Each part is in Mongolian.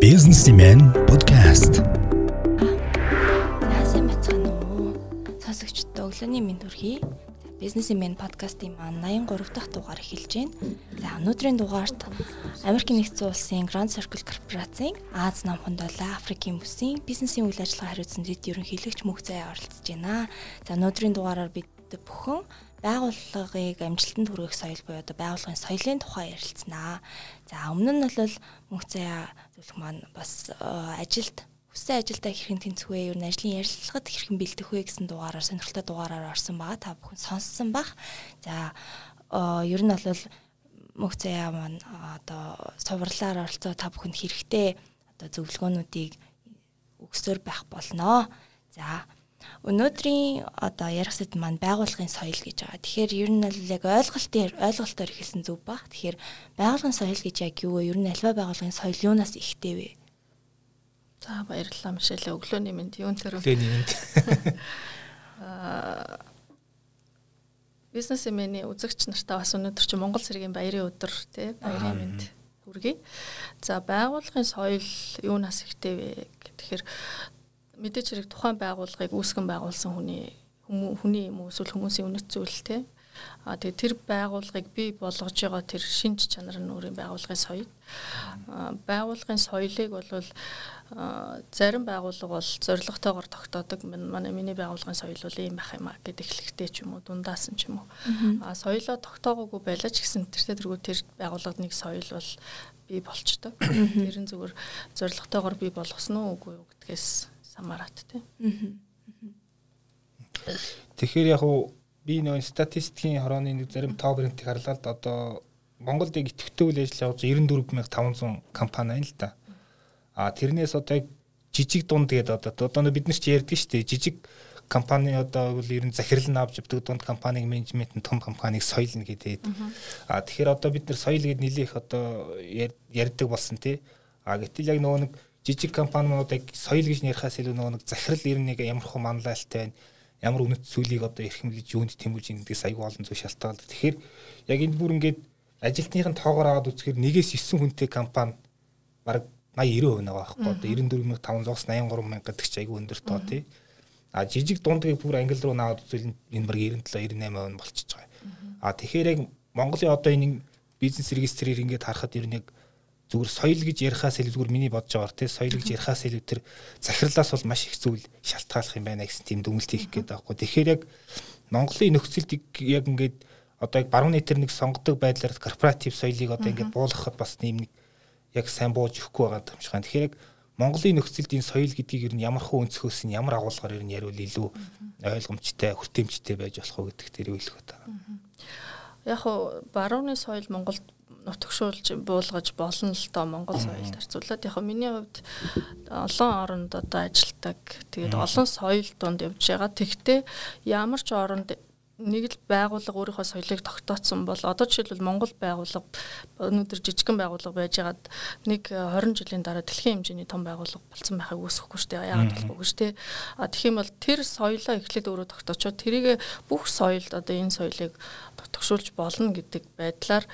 Businessman podcast. Яасан бацхан уу? Сонсогчдод өглөөний мэнд хүргэе. Businessman podcast-ийн маань 83 дахь дугаар эхэлж байна. За өнөөдрийн дугаарт Америкийн нэгдсэн улсын Grand Circle корпорацийн Аз намхан долоо Африкийн бүсийн бизнесийн үйл ажиллагаа хариуцсан дэд ерөнхийлөгч мөнх заяа оролцож байна. За өнөөдрийн дугаараар бид бүхэн байгууллагыг амжилтанд хүргэх соёл буюу одоо байгууллагын соёлын тухай ярилцсанаа. За өмнө нь бол мөнх заяа зөвлөх маань бас э, ажилд хүссэн ажилдаа хэрхэн тэнцвэ, ер нь ажлын ярилцлагад хэрхэн бэлдэх вэ гэсэн дугаараар сонирхолтой дугаараар орсон байгаа. Та бүхэн сонссон бах. За э, ер нь бол мөнх заяа маань э, одоо сувралаар оролцоо та бүхэнд хэрэгтэй одоо зөвлөгөөнүүдийг өгсөөр байх болноо. За Өнөөдрийн одоо ярих сэд маань байгууллагын соёл гэж байгаа. Тэгэхээр ер нь л яг ойлголтын ойлголтоор ихэлсэн зүв баг. Тэгэхээр байгууллагын соёл гэж яг юу вэ? Ер нь альва байгууллагын соёл юунаас ихтэй вэ? За баярлалаа Мишель. Өглөөний мэнд юун тэр Өглөөний мэнд. Аа бизнесмений үзэгч нартаа бас өнөөдөр чи Монгол цэргийн баярын өдөр тий баярын мэнд хүргэе. За байгууллагын соёл юунаас ихтэй вэ гэхээр мэдээж хэрэг тухайн байгууллагыг үүсгэн байгуулсан хүний хүний юм уу эсвэл хүмүүсийн үнэт зүйл те. А тэгээ тэр байгууллагыг бий болгож байгаа тэр шинж чанар нь өөрийн байгууллагын соёл. Байгууллагын соёлыг бол зарим байгууллага бол зорилготойгоор тогтоодог. Манай миний байгууллагын соёл бол ийм байх юм а гэд эхлэхтэй ч юм уу дундаас нь ч юм уу. А соёлоо тогтоогоогүй байлаа ч гэсэн тэртээ тэргүй тэр байгууллагад нэг соёл бол бий болчтой тэр нь зүгээр зорилготойгоор бий болгосон уу үгүй юу гэдгээс самарат тий. Тэгэхээр яг уу би нэг статистикийн хорооны нэг зарим топ брендийг харлаа л одоо Монголд яг идэвхтэй үйл ажиллагаа явуулж 94500 компани байна л да. А тэрнээс одоо яг жижиг дунд гэдэг одоо одоо бид нар ч ярьдаг шүү дээ. Жижиг компани одоо бол ер нь захирал нь авч явдаг дунд компаниг менежмент нь том компаниг соёлно гэдэг. А тэгэхээр одоо бид нар соёл гэд нэлээх одоо ярьдаг болсон тий. А гэтэл яг нөгөө нэг жижиг компаниудыг соёл гэж ярихаас илүү нөгөө нэг захирал ер нь нэг ямар хөө манлайлтай байна ямар үнэт зүйлийг одоо эрхэмлэж юунд тэмүүлж ингэдэгс аягүй олон зүйл шалтгаалдаг. Тэгэхээр яг энэ бүр ингээд ажилтныхын тоогоор аваад үзэхээр нэгээс 9 хүнтэй компани баг 80 90% байгаа байхгүй одоо 94500-аас 83 мянга гэдэг чи аягүй өндөр тоо тий. А жижиг дундгийг бүр англи руу наваад үзвэл энэ баг 97 98% болчихж байгаа. А тэгэхээр яг Монголын одоо энэ бизнес регистрээр ингээд харахад ер нь яг зүгээр соёл гэж ярихаас илүү зүгээр миний бодож байгаагаар тий соёл гэж ярихаас илүү тэр захирлаас бол маш их зүйл шалтгааллах юм байна гэсэн тийм дүгнэлт хийх гээд байгаа хгүй. Тэгэхээр яг Монголын нөхцөлд яг ингээд одоо яг баруун нийтэр нэг сонгодог байдлаар корпоратив соёлыг одоо ингээд буулгахад бас нэм нэг яг сайн бууж өгөхгүй байгаа юм шиг байна. Тэгэхээр яг Монголын нөхцөлд энэ соёл гэдгийг ер нь ямар хөө өнцгөөс нь ямар агуулгаар ер нь яриул илүү ойлгомжтой, хүртээмжтэй байж болох уу гэдэг дээр үйлэх байна. Яг барууны соёл Монголд нутагшуулж буулгаж болно л доо Монгол соёлд харьцуулаад. Яг миний хувьд олон оронд одоо ажилтдаг тэгээд олон соёл донд явж байгаа. Тэгтээ ямар ч оронд нэг л байгууллага өөрийнхөө соёлыг тогтооцсон бол одоо жишээлбэл Монгол байгууллага өнөөдөр жижигхэн байгууллага байжгаад нэг 20 жилийн дараа дэлхийн хэмжээний том байгууллага болсон байхыг үүсэхгүй шүү дээ. Яагаад болохгүй шүү дээ. А юм бол тэр соёлоо эхлээд өөрөө тогтоочоод тэрийг бүх соёлд одоо энэ соёлыг тогтгошуулж болно гэдэг байдлаар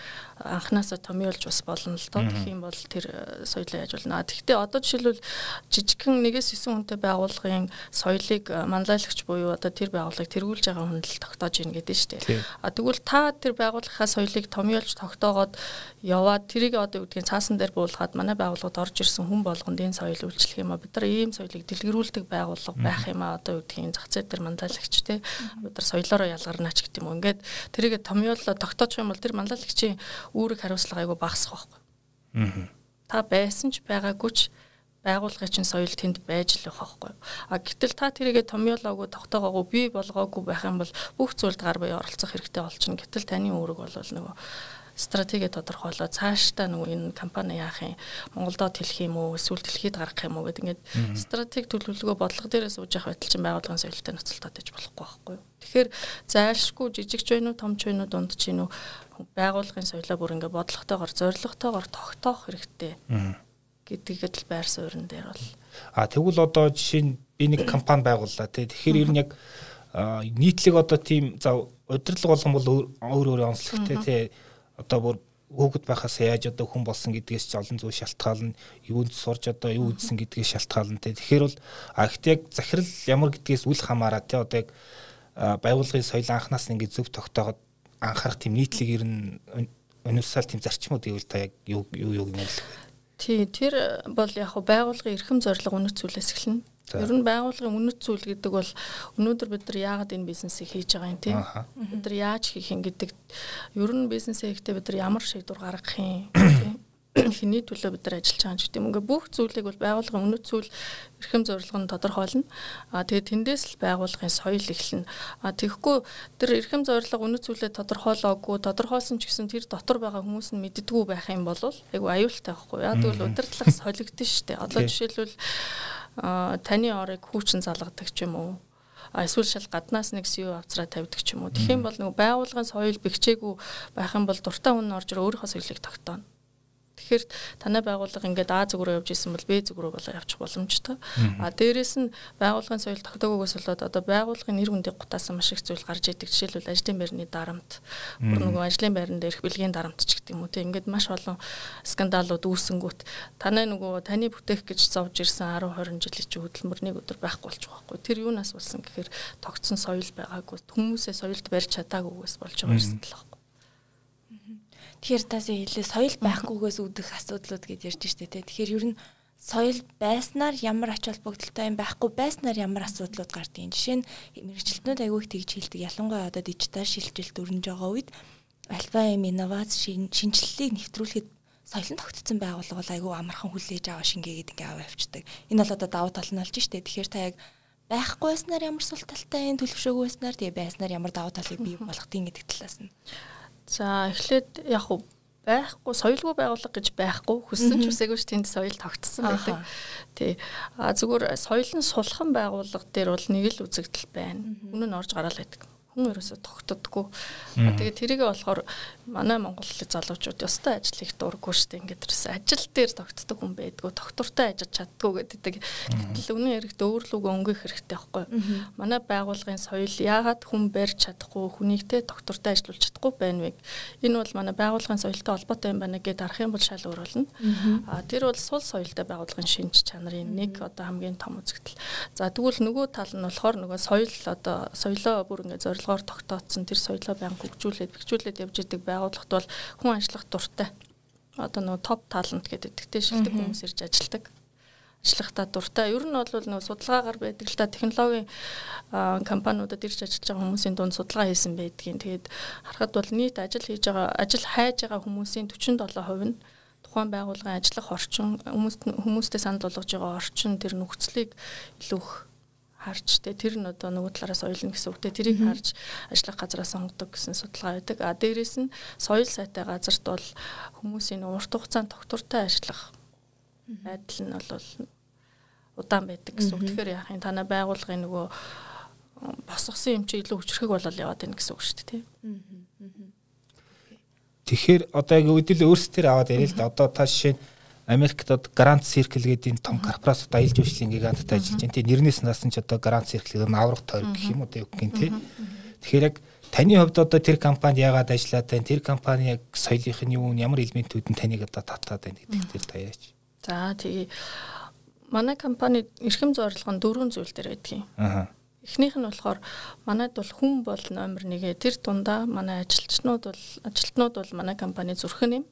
анханасаа томьёолж бас болно л доо. Юм бол тэр э, соёлоо яаж болно. Тэгэхдээ одоо жишээлбэл жижигхэн нэгээс 9 хүнтэй байгууллагын соёлыг э, манлайлагч буюу одоо тэр байгууллагыг тэргүүлж байгаа хүн л тогтоож ийн гэдэг нь шүү дээ. А тэгвэл та тэр байгууллагынхаа соёлыг томьёолж тогтоогоод яваад тэрийг одоо үгдгийн цаасан дээр буулгаад манай байгууллагад орж ирсэн хүн болгонд энэ соёл үйлчлэх юм а бид нар ийм соёлыг дэлгэрүүлдэг байгууллага байх юм а одоо үгдгийн зах зээл дээр манлайлагч те бид нар соёлоороо ялгарнаач гэдэг юм. Ингээд тэрийг томьёолоо тогтоочих юм бол тэр манлайлагчийн үүрэг хариуцлага айгүй багасах байхгүй. Аа. Та байсан ч байгаагүй ч байгуулгын чинь соёл тэнд байж л байхгүй. А гэтэл та тэрийгэ томьёолоогүй тогтоогоогүй бий болгоогүй байх юм бол бүх зүйлд гар буй оролцох хэрэгтэй болчихно. Гэтэл таны үүрэг бол нөгөө стратеги тодорхойлоо цаашдаа нөгөө энэ компани яах юм Монголдо тэлэх юм уу эсвэл дэлхийд гаргах юм уу гэдэг ингээд стратеги төлөвлөгөө бодлого дээрээ сууж явах байтал чинь байгууллагын соёлтой нөхцөлтэй байж болохгүй байхгүй юу. Тэгэхээр зайлшгүй жижиг ч байна уу том ч байна уу дунд ч байна уу байгууллагын соёлоо бүр ингээд бодлоготойгоор зорилготойгоор тогтоох хэрэгтэй гэдгийг л байр суурин дээр бол а тэгвэл одоо жишээ нь би нэг компани байгууллаа тий тэгэхээр ер нь яг нийтлэг одоо тийм за удирдлага болгон бол өөр өөр онцлогтой тий одоо бүр хүүхэд байхаас яаж одоо хүн болсон гэдгээс ч олон зүйл шалтгаална. Юунд сурж одоо юу үзсэн гэдгээс шалтгаална те. Тэгэхээр бол а ихтэй яг захирал ямар гэдгээс үл хамааран те одоо яг байгууллагын соёл анханаас нь ингээд зөв тогтооход анхаарах тийм нийтлэг ер нь универсал тийм зарчмууд гэвэл та яг юу юу юу гэмэл. Тий, тэр бол яг байгууллагын эрхэм зорилго үнэт зүйлээс эхэлнэ. Ер нь байгууллагын үнэт зүйл гэдэг бол өнөөдөр бид нар яагаад энэ бизнесийг хийж байгаа юм тийм бид нар яаж хийх юм гэдэг ер нь бизнесээ хийхдээ бид нар ямар шийдвэр гаргах юм тийм хэний төлөө бид нар ажиллаж байгаа юм гэдэг юм. Ингээ бүх зүйлийг бол байгууллагын үнэт зүйл эрхэм зорилго нь тодорхойлно. А тэгээд тэндээс л байгууллагын соёл эхэлнэ. А тэгэхгүй тэр эрхэм зорилго үнэт зүйлээ тодорхойлоогүй, тодорхойлсон ч гэсэн тэр дотор байгаа хүмүүс нь мэддэггүй байх юм бол айгу аюултай байхгүй. Яг тэгвэл удирдлага солигдсон шүү дээ. Одоо жишээлбэл таны орыг хүүчин залгадаг ч юм уу эсвэл шал гаднаас нэг CEO авцраа тавьдаг ч юм уу. Тэгэх юм бол нөгөө байгууллагын соёл бэхжээгүй байх юм бол дуртай хүн орж өөрийнхөө соёлыг тогтооно. Тэгэхээр танай байгууллага ингээд А зүг рүү явж исэн бол Б зүг рүү болоо явчих боломжтой. А дээрэс нь байгууллагын соёл тогтоогоогоос болоод одоо байгууллагын нэр хүндийг гутаасан маш их зүйл гарч идэг. Жишээлбэл ажлын байрны дарамт, бүр нөгөө ажлын байран дээрх бэлгийн дарамт ч гэдэг юм уу. Тэг ингээд маш олон скандалууд үүсэнгүүт танай нөгөө таны бүтээх гэж зовж ирсэн 10 20 жилийн чи хөдөлмөрний өдөр байхгүй байгаа байхгүй. Тэр юунаас болсон гэхээр тогтсон соёл байгаагүй. Хүмүүсээ соёлд барьж чадаагүйгээс болж байгаа юм л Тэгэхээр тасаа хэлээ соёл байхгүйгээс үүдэх асуудлууд гэж ярьж штэ тэ. Тэгэхээр ер нь соёл байснаар ямар ач холбогдолтой юм байхгүй байснаар ямар асуудлууд гардыг. Жишээ нь мэрэгчлэтнүүд аягүй их тэгж хэлдэг. Ялангуяа одоо дижитал шилжилт өрнөж байгаа үед альва юм инновац шинжилгээг нэвтрүүлэхэд соёлон тогтцсон байгууллага айгүй амархан хүлээж аваа шингээгээд ингээ аваа авчдаг. Энэ бол одоо давуу тал нь болж штэ. Тэгэхээр та яг байхгүй байснаар ямар сул талтай энэ төлөвшөөгүй байснаар тэгээ байснаар ямар давуу талыг бий болгох тийм гэдэг талаас нь. За эхлээд яг уу байхгүй соёлгүй байгууллага гэж байхгүй хүссэн ч үсээгүй ш тэнд соёл тогтсон байдаг. Тий. А зүгээр соёл нь сулхан байгууллага дээр бол нэг л үзэгдэл байна. Үнэн нь орж гараал байдаг хүн ерөөсө тогтдоггүй. Тэгээд тэрийг болохоор манай Монголын залуучууд ёстой ажил их дурггүй шүү дээ. Ингээд ерөөсө ажил дээр тогтдог хүн байдгүй, тогтвортой ажиллаж чаддгүй гэдэг. Гэтэл үнэн хэрэгт өөрлөгөө өнгөх хэрэгтэй байхгүй. Манай байгууллагын соёл яагаад хүн барьж чадахгүй, хүнийгтэй тогтвортой ажиллаж чадахгүй байна вэ? Энэ бол манай байгууллагын соёлтой холбоотой юм байна гэдээ харах юм бол шал өөр болно. А тэр бол сул соёлтой байгууллагын шинж чанарын нэг одоо хамгийн том үзэгдэл. За тэгвэл нөгөө тал нь болохоор нөгөө соёл одоо соёлоо бүр ингээд зорилго зорилгоор тогтооцсон тэр соёлоо байнга хөгжүүлээд бэхжүүлээд явж идэг байгууллагт бол хүн ажиллах дуртай. Одоо нөгөө топ талант гэдэг тэгтэй шилдэг хүмүүс ирж ажилладаг ажиллахтаа дуртай. Ер нь бол нөгөө судалгаагаар байдаг л та технологийн компаниудад ирж ажиллаж байгаа хүмүүсийн дунд судалгаа хийсэн байдгийн. Тэгээд харахад бол нийт ажил хийж байгаа, ажил хайж байгаа хүмүүсийн 47% нь тухайн байгууллагын ажиллах орчин, хүмүүст хүмүүстэй санал болгож байгаа орчин тэр нөхцөлийг илүү их харж тэ тэр нь одоо нөгөө талаараа соёлно гэсэн үгтэй тэрийг харж ажиллах газараа сонгодог гэсэн судалгаа байдаг. А дээрэс нь соёл сайтай газарт бол хүмүүсийн урт хугацаанд тогтвортой ажиллах байдал нь бол удаан байдаг гэсэн үг. Тэгэхээр яах юм танай байгууллагын нөгөө босгосон юм чи илүү хүчрхэг болол яваад байна гэсэн үг шүү дээ тий. Тэгэхээр одоо яг үдэл өөрсдөр аваад яриа л да. Одоо та жишээ нь Америкт одоо Grand Circle гэдэг энэ том корпорациуд аялал жуулчлалын гигантад ажиллаж байна. Тий нэрнээс насан ч одоо Grand Circle гэдэг нь аврах тойрог гэх юм уу тий үгэн тий. Тэгэхээр яг таны хувьд одоо тэр компанид яагаад ажиллаад байна? Тэр компани яг соёлынх нь юу ямар элементүүд нь таныг одоо татаад байна гэдэг дээр та яач. За тий манай компани эрхэм зорилго нь дөрвөн зүйл дээр байдгийн. Аа. Эхнийх нь болохоор манайд бол хүн бол номер 1. Тэр дундаа манай ажилчнууд бол ажилтнууд бол манай компани зүрхэн юм.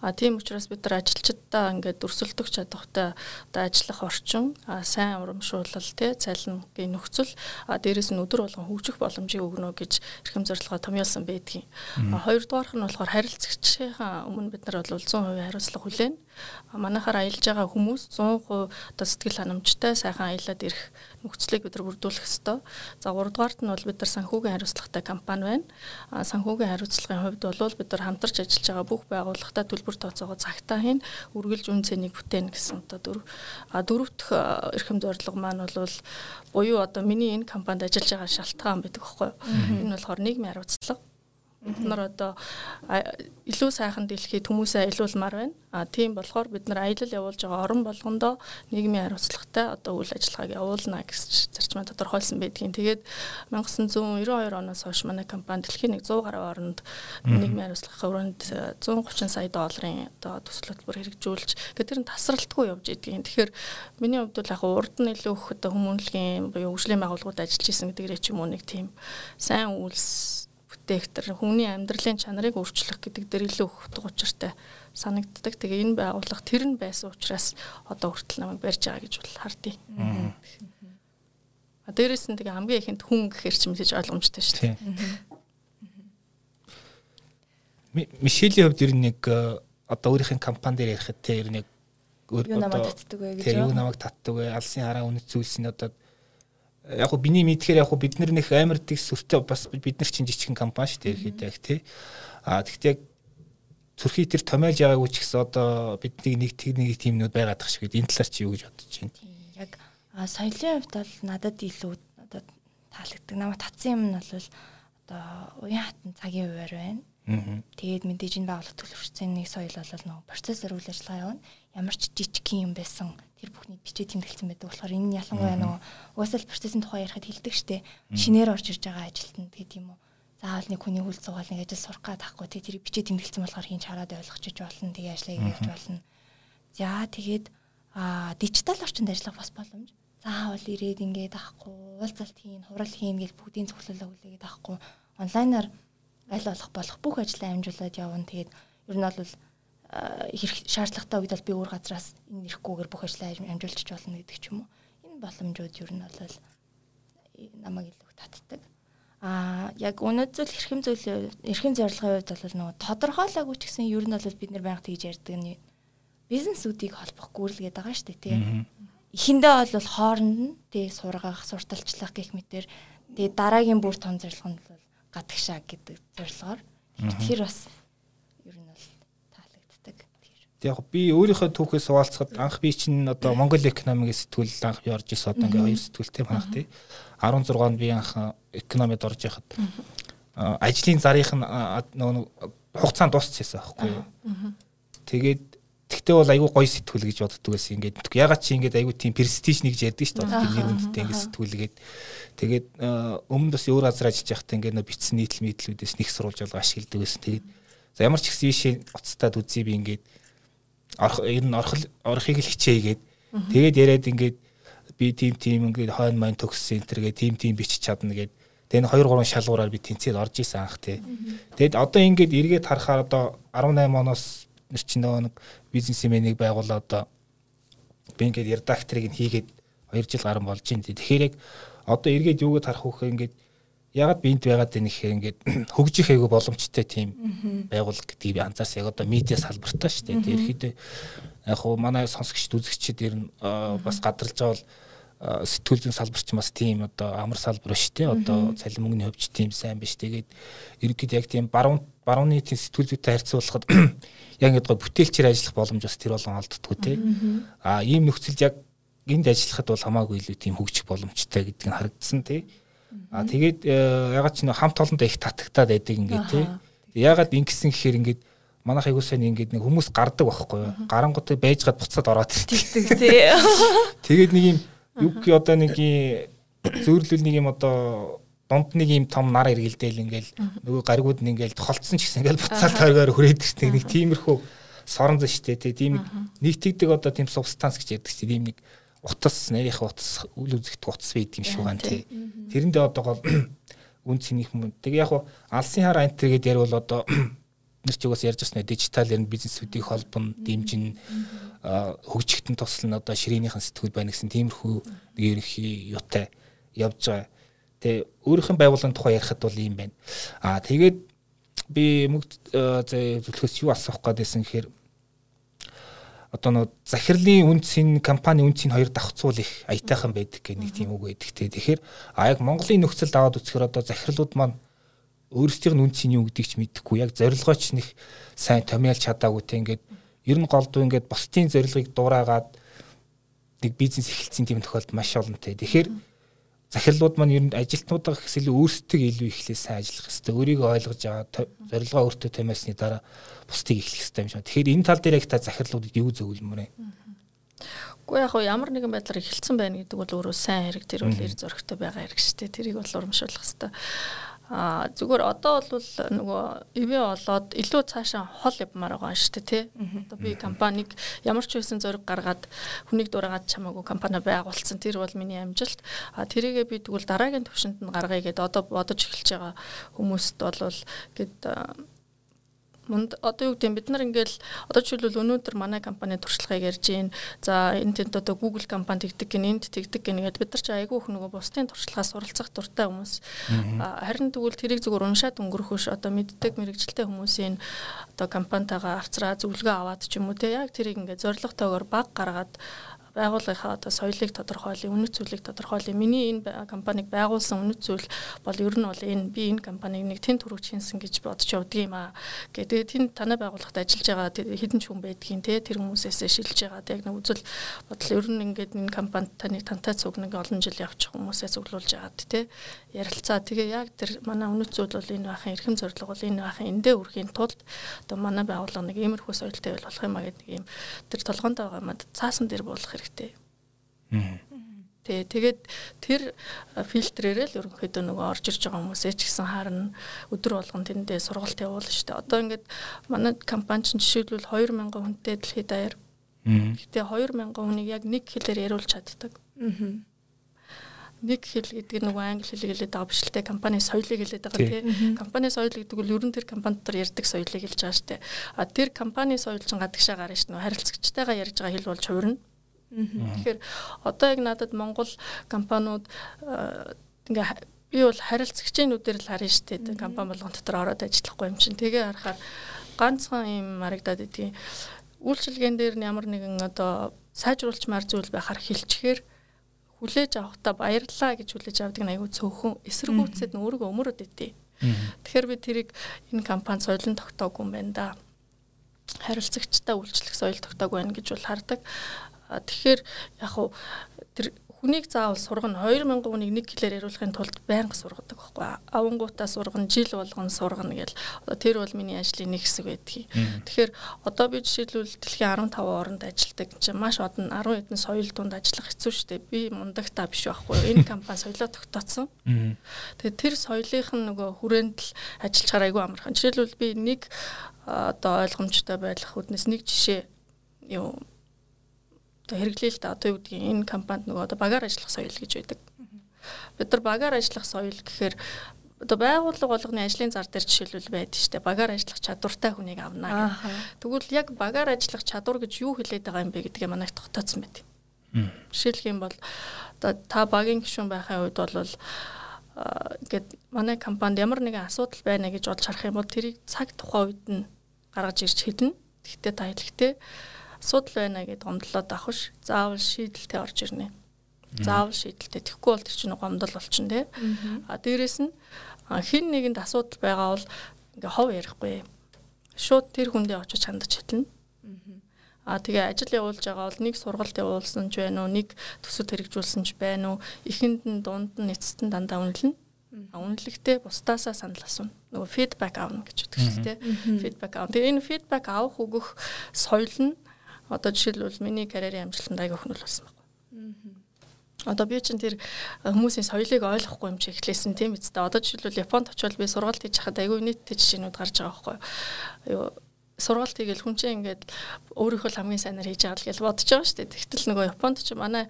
А тийм учраас бид нар ажилчдаа ингээд өрсөлдөх чадвартай одоо ажиллах орчин, а сайн урамшуулал тий цалингийн нөхцөл, а дээрэс нь өдөр болгон хөгжих боломжийг өгнө гэж эрхэм зорилгоо томьёолсон байдгийг. А хоёрдугаарх нь болохоор харилцагчийн өмнө бид нар бол 100% хариуцлага хүлээнэ манайхаар аялж байгаа хүмүүс 100% одоо сэтгэл ханамжтай сайхан аялаад ирэх нөхцөлийг бид нар бүрдүүлэх ёстой. За 3 дугаарт нь бол бид нар санхүүгийн хариуцлагатай компани байна. А санхүүгийн хариуцлагын хувьд бол бид нар хамтарч ажиллаж байгаа бүх байгууллагатай төлбөр тооцоогоо цагтаа хийн үргэлж үн цэнийг бүтээн гэсэн одоо дөрв. А дөрөвдөх эрхэм зорилго маань бол буюу одоо миний энэ компанид ажиллаж байгаа шалтгаан байдаг юу? Энэ болохоор нийгмийн хариуцлага Бид нар одоо илүү сайхан дэлхийд хүмүүсээ аялуулмаар байна. А тийм болохоор бид нар аялал явуулж байгаа орон болгондоо нийгмийн хариуцлагатай одоо үйл ажиллагааг явуулна гэж зарчмаа тодорхойлсон байдгийн. Тэгээд 1992 оноос хойш манай компани дэлхийн 100 гаруй оронд нийгмийн хариуцлагын өрөөнд 130 сая долларын одоо төсөл хөтөлбөр хэрэгжүүлж тэгээд тэр нь тасралтгүй явж идэгин. Тэгэхээр миний хувьд бол яг урд нь илүү их одоо хүмүүнлэгийн буюу хөгжлийн байгууллагууд ажиллаж исэн гэдэгрээ ч юм уу нэг тийм сайн үйлс бүтээгтэр хүний амьдралын чанарыг өөрчлөх гэдэг дээр илүү их учиртай санагддаг. Тэгээ энэ байгууллага тэр нь байсан учраас одоо хүртэл намайг барьж байгаа гэж бол хардъя. А дээрэс нь тэгээ хамгийн ихэнд хүн гэхэр ч мэдээж ойлгомжтой шүү дээ. Мишелийн хувьд ер нь нэг э, одоо өөрийнхөө компани дээр ярихад те ер нь юу намайг татдаг вэ гэж юу намайг татдаг вэ алсын хараа үнэт зүйлс нь одоо яг го биний мэдхээр яг го бид нар нэг амар дэг сүртэй бас бид нар чинь жижигхэн компани шүү дээ ихэд яг тий. А тэгтээ яг зүрхий тэр томьёолж байгаагүй ч гэсэн одоо бидний нэг техник тиймнүүд байгаад тах шиг энэ талаар чи юу гэж бодож байна? Яг соёлын хувьд бол надад илүү одоо таалагддаг. Намайг татсан юм нь бол одоо уян хатан цагийн хуваар байна. Тэгээд мэдээж энэ байгууллага төлөвшсөн нэг соёл бол нөгөө процессор үйл ажиллагаа явна. Ямар ч жижиг юм байсан тэр бүхний бичээ тэмдэглэсэн байдаг болохоор энэ нь ялангуяа нөгөө угаасаа процессын тухай ярихад хэлдэг штэ. Шинээр орж ирж байгаа ажилтнад гэдэг юм уу. Заавал нэг хүний үйл цугаал нэг ажил сурах гад тахгүй тий тэр бичээ тэмдэглэсэн болохоор хин чараад ойлгочих болно. Тэгээ ажлаа хийж болно. За тэгээд дижитал орчинд ажиллах бас боломж. Заавал ирээд ингээд авахгүй, уулзалт хийн, хурал хийн гэж бүгдийн зөвлөлөө хүлээгээд авахгүй. Онлайнаар аль болох болох бүх ажлаа амжуулаад явна. Тэгээд ер нь бол хэрэг шаардлагатай үед бол би өөр газраас энэ ирэхгүйгээр бүх ажлаа амжуулчих болно гэдэг ч юм уу. Энэ боломжууд ер нь бол намайг илүү татдаг. Аа яг өнөөдөр эрхэм зөвлөө эрхэм зорилгын хувьд бол нөгөө тодорхойлоогүй ч гэсэн ер нь бол бид нэр байнга тэгж ярьдаг нь бизнесүүдийг холбох гүйлгээд байгаа шүү дээ тийм. Эхэндээ бол хооронд нь тий сургах, сурталчлах гэх мэтэр тий дараагийн бүр том зорилго нь бол гадагшаа гэдэг зорилгоор тэр бас яг би өөрийнхөө түүхээс хуваалцахад анх би чинь одоо Монгол экономикийн сэтгүүл анх би орж ирсэн одоо ингээ хоёр сэтгүүлтэй манах тий 16-нд би анх экономид орж яхад ажлын зарийнх нь нөгөө хугацаанд дуусчихсан байхгүй юу. Тэгээд тэгтээ бол айгүй гоё сэтгүүл гэж боддог байсан. Ингээд ягаад чи ингээд айгүй тийм престиж нэг гэж ярьдаг шүү дээ. Нэр хүндтэй ингээд сэтгүүлгээд тэгээд өмнө бас өөр газар ажиллаж байхдаа ингээд бичсэн нийтлэл мэдлүүдээс нэг сурулж болго ашигладаг байсан. Тэгээд за ямар ч гэсэн ийшээ уцтаад үзье би ингээд ер нь орох орохыг л хичээгээд тэгээд яриад ингээд би тим тим ингээд хойно мань төгссөн энэ төргээ тим тим бичиж чадна гэд тэгээд 2 3 шалгуураар би тэнцээд орж исэн анх тий. Тэгэд одоо ингээд эргээд харахаар одоо 18 оноос нэр чинь нөгөө нэг бизнесменийг байгуулаад одоо би ингээд редакторыг нь хийгээд 2 жил гарсан болж байна. Тэгэхээр яг одоо эргээд юугээд харах вэ ингээд ягаад би энд байгаад байна гэхээр ингээд хөгжих айгүй боломжтой тийм байгуул гэдгийг би анзаарсан. Яг одоо медиа салбартаа шүү дээ. Тэр ихэд яг хуу манай сонсогчд үзэгчид ер нь бас гадарлаж байгаа бол сэтгүүл зүйн салбар ч бас тийм одоо амар салбар шүү дээ. Одоо цалин мөнгөний хөвч тийм сайн биш. Тэгээд ерөнхийд яг тийм баруун барууны тийм сэтгүүл зүйтэй харьцуулахад яг ингээд гоо бүтээлчээр ажиллах боломж бас тэр болон олддггүй те. А ийм нөхцөлд яг энд ажиллахад бол хамаагүй илүү тийм хөгжих боломжтой гэдгийг харагдсан тий. А тэгээд э, ягаад ч нэг хамт олондоо их татагтаад байдаг ингээд тий. Ягаад ингэсэн гэхээр ингээд манайх айгуу сайн ингээд нэг хүмүүс гардаг байхгүй юу. Гарангуудаа байж гад буцаад ороод ирдэг. Тий. Тэгээд нэг юм юг одоо нэг зөөрлөл нэг юм одоо дунд нэг юм том нар эргэлдээл ингээл нөгөө гаригууд нь ингээл холцсон ч гэсэн ингээл буцаал тойргоор хүрээд ирдэг. Нэг тиймэрхүү сорон зэн штэ тийм нэг тэгдэг одоо тийм субстанц гэж ярьдаг штэ тийм нэг утас нарийнх утас үл үзэгдэх утас байд юм шиг байна тий. Тэрэндээ одоо үн цэнийх юм. Тэгээ яг алсын хар антер гэдээ ярил бол одоо нэр чигээс ярьж байна дижитал ер нь бизнесүүдийг холбоно, дэмжин хөгжигтэн туслана одоо ширээнийхэн сэтгүүл байна гэсэн тиймэрхүү нэг ерөнхий юутай явж байгаа. Тэгээ өөрийнх нь байгууллагын тухай ярихад бол ийм байна. Аа тэгээд би мөнгө зөвлөхөөс юу асуух гэдээсэн гэхээр одоо нэг захирлын үнцийн компани үнцийн хоёр давхцуул их аятайхан байдаг гэх нэг тийм үг байдаг те. Тэгэхээр а яг Монголын нөхцөлд аваад үзэхээр одоо захирлууд маань өөрсдийн үнцийн юу гэдгийг ч мэдэхгүй яг зорилгооч нэг сайн томьёолж чадаагүй те. Ингээд ер нь голдуу ингээд бусдын зорилгыг дуурайгаад нэг бизнес эхэлсэн тийм тохиолдол маш олон те. Тэгэхээр захирлууд маань ер нь ажилтнуудаа гэхээс илүү өөрсдөө илүү ихлээ сайн ажиллах хэрэгтэй. Өөрийгөө ойлгож аваад зорилгоо өөртөө томьёосны дараа бусдыг эхлэх хэрэгтэй юм шиг. Тэгэхээр энэ тал дээр яг та захирлуудад юу зөвлөмөр вэ? Гэхдээ яг ямар нэгэн байдлаар эхэлсэн байна гэдэг бол өөрөө сайн хэрэг тэр бол эр зөрөгтэй байгаа хэрэг шүү дээ. Тэрийг бол урамшуулах хэрэгтэй. А зүгээр одоо бол нөгөө ивэ олоод илүү цаашаа хол явмаар байгаа шүү дээ тий. Одоо би компаниг ямар ч байсан зориг гаргаад хүнийг дураагаад чамаагүй компани байгуулсан. Тэр бол миний амжилт. А тэрийгээ би тэгвэл дараагийн төвшөнд нь гаргая гэдээ одоо бодож эхэлж байгаа хүмүүст бол гэд мунд одоо юу гэдэг бид нар ингээл одоо жишээлбэл өнөөдөр манай компани туршлагыг ярьж гин. За энэ тэнд одоо Google компани тэгдэг гин энд тэгдэг гин гэдэг бид нар ч айгүй их нөгөө бусдын туршлагаас суралцах дуртай хүмүүс. Харин тэгвэл тэрийг зүгээр уншаад өнгөрөхөш одоо мэддэг мэрэгжилтэй хүмүүсийн одоо компанитайгаа авцраа зөвлөгөө аваад ч юм уу те яг тэрийг ингээд зоригтойгоор баг гаргаад байгууллагынхаа одоо соёлыг тодорхойлъё, үнэт зүйлийг тодорхойлъё. Миний энэ компаниг байгуулсан үнэт зүйл бол ер нь бол энэ би энэ компаниг нэг тэн төрөг чинсэн гэж бодож явдаг юм аа. гэдэг тэнд танай байгууллагад ажиллаж байгаа хэдэн ч хүн байдгийн те тэр хүмүүсээс шилж байгаа. Яг нэг үзэл бодол ер нь ингээд энэ компанид таныг тантай цуг нэг олон жил явчих хүмүүсээ цуглуулж байгаад те ярилцаа. Тэгээ яг тэр манай үнэт зүйл бол энэ байхын эрхэм зорилго бол энэ байхын эндээ үрхийн тулд одоо манай байгууллага нэг иймэрхүү соёлтой болох юм а гэдэг юм тэр толгоонд байгаа юмд цаасан дээр буулгах хэрэг хэрэгтэй. Тэ тэгээд тэр фильтрээрээ л ерөнхийдөө нөгөө орж ирж байгаа хүмүүсээ ч гэсэн харна өдөр болгон тэндээ сургалт явуулна шүү дээ. Одоо ингээд манай компани чинь жишээлбэл 2000 хүнтэй дэлхийд даяар. Гэтэ 2000 хүнийг яг нэг хэлээр яриулж чаддаг. Нэг хэл гэдэг нь нөгөө англи хэл хэлээд байгаа биш л те компани соёлыг хэлээд байгаа тий. Компани соёл гэдэг нь ерөн тэр компани дотор ярьдаг соёлыг хэлж байгаа шүү дээ. А тэр компани соёл чинь гадагшаа гарна шүү дээ. Харилцагчтайгаа ярьж байгаа хэл болж хувирна Тэгэхээр одоо яг надад Монгол компаниуд ингээ би бол харилцагчнуудээр л харна шүү дээ. Компани болгон дотор ороод ажиллахгүй юм чинь. Тэгээ харахаар ганцхан юм марагдаад идэгий. Үйлчилгээн дээр нь ямар нэгэн одоо сайжруулчмаар зүйл байхаар хилчгээр хүлээж авахта баярлаа гэж хүлээж авдаг нь айгүй цөөхөн эсэргүүцэд нь өөрийгөө өмөрөд идэв. Тэгэхээр би тэрийг энэ компани соёлын тогтоогүй юм байна да. Харилцагчтай үйлчлэх соёл тогтоогүй байна гэж бол хардаг. Тэгэхээр яг хуу тэр хүнийг заавал сургана. 2000 хүнийг нэг хэлээр яриулахын тулд байнга сургадаг байхгүй. Авангуудаа сургана жил болгон сургана гэл. Одоо тэр бол миний ажлын нэг хэсэг байдгийг. Тэгэхээр одоо би жишээлбэл дэлхийн 15 оронд ажилладаг чинь маш одон 10 хэдэн соёл дунд ажиллах хэцүү шттэ би мундагтаа биш байхгүй. Энэ компани соёлоо тогтооцсон тэгээд тэр соёлынх нь нөгөө хүрээнд л ажиллаж хараагүй амархан жишээлбэл би нэг одоо ойлгомжтой байх үднэс нэг жишээ юу одоо хэрэглээл та одоо юу гэдгийг энэ компанид нөгөө одоо багаар ажиллах соёл гэж байдаг. Бид нар багаар ажиллах соёл гэхээр одоо байгууллага болгоны ажлын зар дээр жишээлбэл байдаг шүү дээ. Багаар ажиллах чадвартай хүнийг авна гэх. Тэгвэл яг багаар ажиллах чадвар гэж юу хэлээд байгаа юм бэ гэдгийг манайх тогтооцсон байт. Жишээлх юм бол одоо та багийн гишүүн байхын үед бол ингээд манай компанид ямар нэгэн асуудал байна гэж бодож харах юм бол тэрийг цаг тухайн үед нь гаргаж ирж хэлнэ. Тэгтээ та хэлэхдээ асуудал байна гэд гомдлоод авах ш. Заавал шийдэлтэй орж ирнэ. Заавал шийдэлтэй. Тэгэхгүй бол тэр чинь гомдол болчихно те. А дээрэс нь хин нэгэнд асуудал байгаа бол ингээ хов ярихгүй. Шууд тэр хүндээ очиж хандаж хэлнэ. А тэгээ ажил явуулж байгаа бол нэг сургалт явуулсан ч байна уу, нэг төсөв хэрэгжүүлсэн ч байна уу, ихэнд нь дунд нь эцэст нь дандаа үнэлнэ. Үнэлэхдээ бусдаасаа санал асууна. Нөгөө фидбек аавна гэж үгтэй шүү дээ. Фидбек аав. Тэгээ энэ фидбек авах өгөх соёл нь Одоо жишээлбэл миний карьерийн амжилтанд аяг өхнөл болсон байна. Одоо би чинь тэр хүмүүсийн соёлыг ойлгохгүй юм чи эхлэсэн тийм үстэ. Одоо жишээлбэл Японд очивол би сургалт хийж хахад аягүй нийттэй жишээнүүд гарч байгаа байхгүй юу. Сургалт хийгээл хүн чинь ингээд өөрийнхөө хамгийн сайнаар хийж байгаа л гэж бодож байгаа шүү дээ. Тэгтэл нөгөө Японд ч манай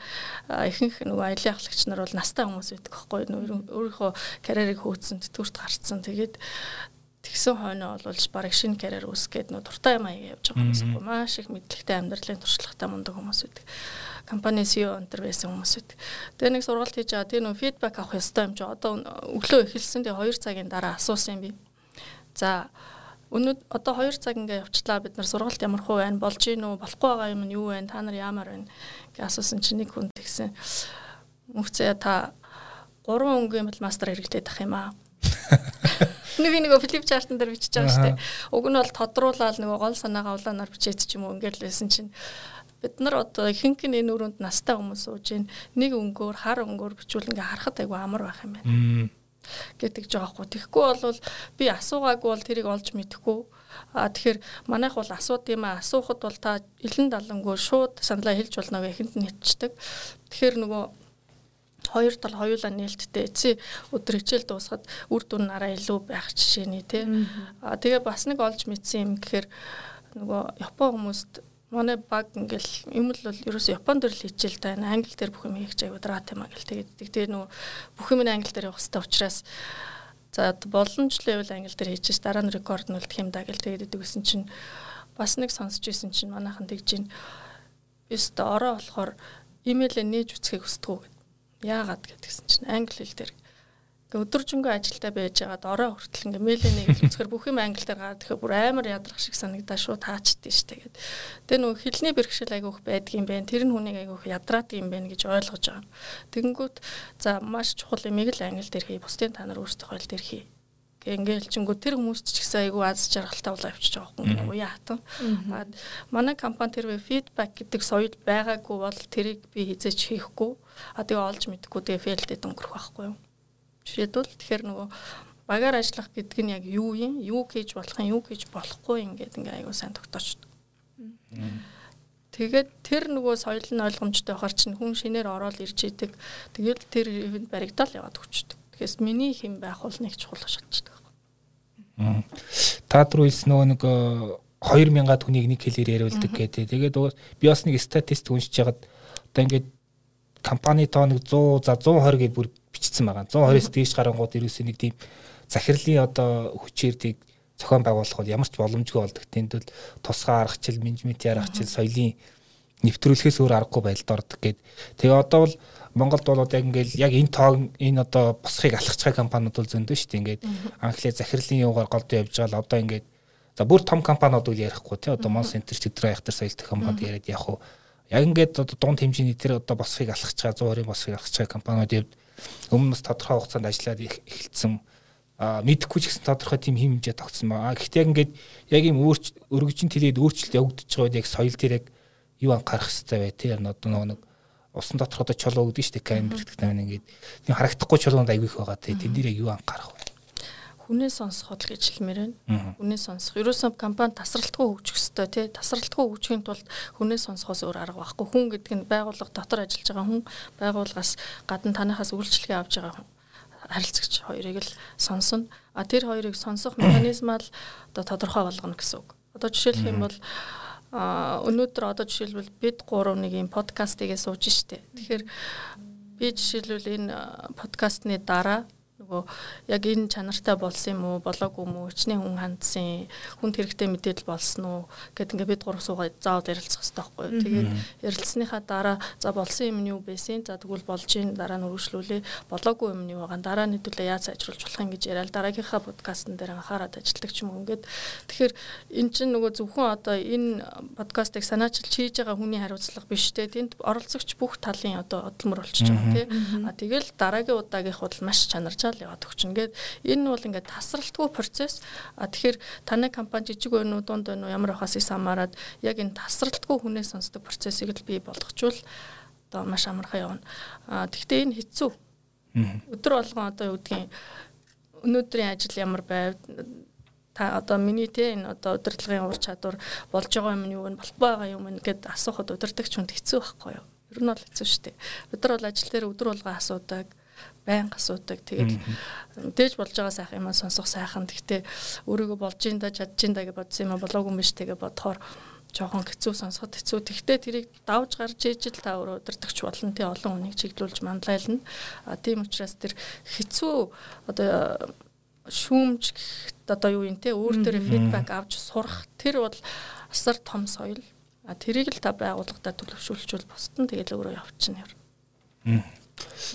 ихэнх нөгөө аялын ахлагч нар бол настай хүмүүс байдаг байхгүй юу. Өөрийнхөө карьерийг хөөцсөн, тэтгэврт гарцсан. Тэгээд тэгсэн хойноо бол бараг шинэ карьер үүсгээд нөө дуртай юм аяга явж байгаа хүмүүс их маш их мэдлэгтэй амьдралын туршлагатай мундаг хүмүүс байдаг. Компани CEO өнтер байсан хүмүүс байдаг. Тэгээ нэг сургалт хийж байгаа. Тэгээ нөө фидбек авах ёстой юм чи. Одоо өглөө эхэлсэн. Тэгээ 2 цагийн дараа асуусан юм би. За өнөө одоо 2 цаг ингээ явчлаа бид нар сургалт ямар хуу байна? Болж гин үү? Болохгүй байгаа юм нь юу вэ та нар яамаар байна? Гэж асуусан чинь нэг хүн тэгсэн. Мөхцөө та 3 өнгийн мастер хэрэглээд ах юм аа Би нөгөө флип чартан дээр бичиж байгаа шүү дээ. Уг нь бол тодруулаад нөгөө гол санаагаа улаанаар бичээд ч юм уу ингээд л байсан чинь бид нар одоо ихэнх нь энэ өрөөнд настай хүмүүс сууж ийн нэг өнгөөр хар өнгөөр бичүүл ингээ харахад айгүй амар байх юм байна гэдэг жоо байхгүй. Тэгэхгүй бол би асуугаагүй бол тэрийг олж мэдэхгүй. А тэгэхээр манайх бол асууд юм а асуухад бол та илэн даланггүй шууд саналаа хэлж болно гэх ихэнд нь хэтчдэг. Тэгэхээр нөгөө хоёр тал хоёулаа нээлттэй. Эцсийн өдөр хичээл дуусахад үр дүн нараа илүү байх жишээний тий. А тэгээ бас нэг олж мэдсэн юм гэхээр нөгөө Япон хүмүүст манай баг ингээл юм л бол ерөөсө Японд дэр л хичээл та англи дээр бүх юм хийх аягүй драт юм а гэл тэгээд тэгээ нөгөө бүх юм англи дээр явах хэрэгтэй учраас за боломжтой байвал англи дээр хийчихс дараа нь рекорд нь үлдэх юм да гэл тэгээд идэг гэсэн чинь бас нэг сонсч ирсэн чинь манайхан тэгж ин. Өстө ороо болохоор имэйлээ нээж үцхийг хүсдэг үү яагаад гэдгсэн чинь англи хэл дээр өдөржингөө ажилдаа байж байгаад орой хүртэл ингээ мэйлээ нэг үзэхэр бүх юм англиар гараад тэгэхээр бүр амар ядрах шиг санагдаа шууд таачдээ штэ гэд. Тэгээ нөгөө хилний бэрхшээл айгүйх байдгийн байх. Тэр нь хүнийг айгүйх ядраад юм байна гэж ойлгож байгаа. Тэгэнгүүт за маш чухал юмыг л англи дээр хий. Бусдын та нар өөрсдөө хойл дээр хий. Ингээл чингүү тэр хүмүүст ч гэсэн айгүй аз жаргалтай болоо авчиж байгаа юм уяа хатан. Манай компани тэр фидбек гэдэг соёл байгаагүй бол тэрийг би хизээч хийхгүй. А тэгээ олж мэдхгүй тэгээ фейлдэд өнгөрөх байхгүй юу? Жишээлбэл тэгэхээр нөгөө багаар ажиллах гэдэг нь яг юу юм? Юу хийж болох юм, юу хийж болохгүй ингээд ингээ аягүй сайн тогтооч. Тэгээд тэр нөгөө соёл нь ойлгомжтой байхаар чинь хүн шинээр ороод ирж идэг. Тэгээд тэр ивент баригдал яваад өгчдөг. Тэгэхээр миний хэм байх бол нэг чухал шалтгаан. Та дөрөв хэлсэн нөгөө нэг 2000-аад хүнийг нэг хэлээр яриулдаг гэдэг. Тэгээд би бас нэг статистик уншиж хагаад одоо ингээд компани тоо нэг 100 за 120 гэж бүр бичсэн байгаа. 120-с дээш гарангууд ерөөсөө нэг тийм захирлын одоо хүчээр тийг зохион байгуулах бол ямар ч боломжгүй болдог. Тэнд бол тусгай аргачлал, менежментийн аргачлал, соёлын нэвтрүүлэхээс өөр аргагүй байдалд ордог гэд. Тэгээ одоо бол Монголд бол яг ингээл яг энэ тоог энэ одоо босхийг алхаж байгаа компаниуд бол зөндөө шүү дээ. Ингээд анхлаа захирлын юугаар голдоо явж байгаа л одоо ингээд за бүр том компаниуд бол ярихгүй тий одоо Мон Центр Тэдрэ яхтар соёлтой компанид яриад яг уу. Яг ингээд одоо дунд хэмжээний тэр одоо босхийг алхаж байгаа 120 босхийг алхаж байгаа компаниуд өмнө бас тодорхой хугацаанд ажиллаад эхэлсэн. А мэдхгүй ч гэсэн тодорхой тийм хэм хэмжээ тогтсон ба. Гэхдээ яг ингээд яг ийм өөрч өргөжин тэлээд өөрчлөлт явагдаж байгаа үед яг соёл дээр яг юу анхаарах хэрэгтэй бай тийм одоо нөгөө нэг усан доторх одоо чулуу гэдэг чинь камер гэдэг тань ингээд тийм харагдахгүй чулуунд аявих байгаа тийм тэн дээр яг юу анхаарах вэ? хүнээ сонсоход л гэж хэлмээр байна. Хүнээ сонсох. Ерөөсөө компани тасралтгүй хөгжих ёстой тий. Тасралтгүй хөгжихийн тулд хүнээ сонсохоос өөр арга байхгүй. Хүн гэдэг нь байгууллага дотор ажиллаж байгаа хүн, байгууллагаас гадна танахаас үйлчлэгээ авч байгаа хүн харилцагч хоёрыг л сонсно. А тэр хоёрыг сонсох механизмаа л одоо тодорхой болгоно гэсэн үг. Одоо жишээлх юм бол а өнөөдөр одоо жишээлбэл бид 3 нэг юм подкастыгээ сууж штэ. Тэгэхээр би жишээлбэл энэ подкастны дараа нөгөө яг энэ чанартай болсон юм уу? Болоогүй юм уу? Өчнээ хүн хандсан хүн хэрэгтэй мэдээлэл болсон уу? Гэд ингээд бид гурав суугаад заавал ярилцах хэрэгтэй байхгүй юу? Тэгээд ярилцсныхаа дараа за болсон юм нь юу байсан? За тэгвэл болж ийн дараа нь үргэлжлүүлээ. Болоогүй юм нь юу байгаа? Дараа нь хэдүүлээ яаж сайжруулж болох юм гэж яриад дараагийнхаа подкастн дээр анхаарат ажилладаг ч юм уу ингээд тэгэхээр эн чинь нөгөө зөвхөн одоо энэ подкастыг санаачилж хийж байгаа хүний хариуцлага биш те. Тэнд оролцогч бүх талын одоо хөдөлмөр болчихж байгаа тий а тэгэл дараагийн удаагийнх бол маш чанаржаал л яваад өгч. Ингээд энэ нь бол ингээд тасралтгүй процесс. А тэгэхээр таны компани жижиг байноу дунд байноу ямар байхаас хамаарат яг энэ тасралтгүй хүнээс сонсдог процессыг л бий болгочвол одоо маш амархан явна. А тэгвэл энэ хэцүү. Өдөр болгон одоо юу гэдгийг өнөөдрийн ажил ямар байв та одоо миний те энэ одоо удирдлагын ур чадвар болж байгаа юм нь юу вэ болох байгаа юм гэд асуухад удирдахч хүнд хэцүү байхгүй юу ер нь бол хэцүү шүү дээ өдөр бол ажил дээр өдөр болгоо асуудаг байнга асуудаг. Тэгээд мэдээж болж байгаа сайхан юм сонсох сайхан. Гэхдээ өөрийгөө болж ин да чадж ин да гэж бодсон юм болоогүй юм биш тэгээ бодохоор жоохон хэцүү сонсоход хэцүү. Тэгвэл тэрийг давж гарч ижил та өөрөө удирдахч болно. Тэ олон хүнийг чиглүүлж манлайлна. А тийм учраас тэр хэцүү одоо шүүмж одоо юу юм те өөр төрөө фидбек авч сурах тэр бол асар том соёл. А тэрийг л та байгууллагатай төлөвшүүлчихвэл бусд нь тэгэл өөрөө явчихна юм.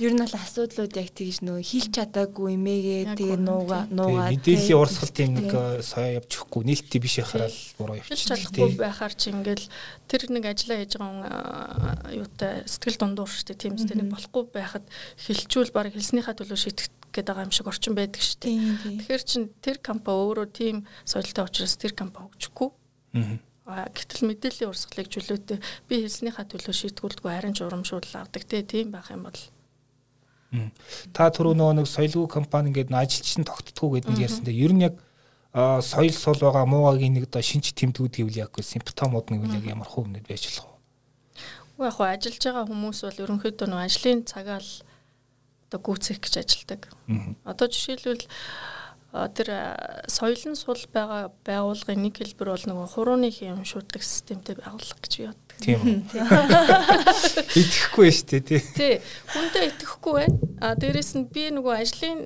Ер нь бол асуудлууд яг тэгж нөө хилч чадаагүй эмээгээ тэгээ нууга нуугаа мэдээллийн урсгал тийм нэг соёо явж өгөхгүй нээлттэй биш яхаар л буруу явчихсан. Хилч чадахгүй байхаар чи ингээл тэр нэг ажиллаа хийж байгаа э, юутай сэтгэл дундуур штэ тийм үстэй нэг болохгүй байхад хилчүүл баг хэлснийхаа төлөө шийтгэх гээд байгаа юм шиг орчин байдаг шүү дээ. Тэгэхээр чин тэр компани өөрөө тийм соёлтой учраас тэр компани хөгжихгүй. А гэтэл мэдээллийн урсгалыг чөлөөтэй. Би хэлснийхаа төлөө шийтгүүлдэггүй харин ч урамшуул авдаг. Тийм байх юм бол. Та түрүү нөгөө нэг соёлгүй компани гэдэг ажилч нь тогтдгоо гэдэг нэг ярьсантай ер нь яг соёл сул байгаа муугагийн нэг одоо шинж тэмдгүүд гэвэл яг симптомууд нэг яг ямар хувь нэд байж болох вэ? Яг хоо ажиллаж байгаа хүмүүс бол ерөнхийдөө нөгөө ажлын цагаа л одоо гүйцэх гэж ажилдаг. Одоо жишээлбэл тэр соёлын сул байгаа байгууллагын нэг хэлбэр бол нөгөө хурууны хэм шуудлах системтэй байгууллага гэж би боддог. Тийм үү. Итгэхгүй шүү дээ тий. Тий. Хүндээ итгэхгүй байна. А дээрэс нь би нөгөө ажлын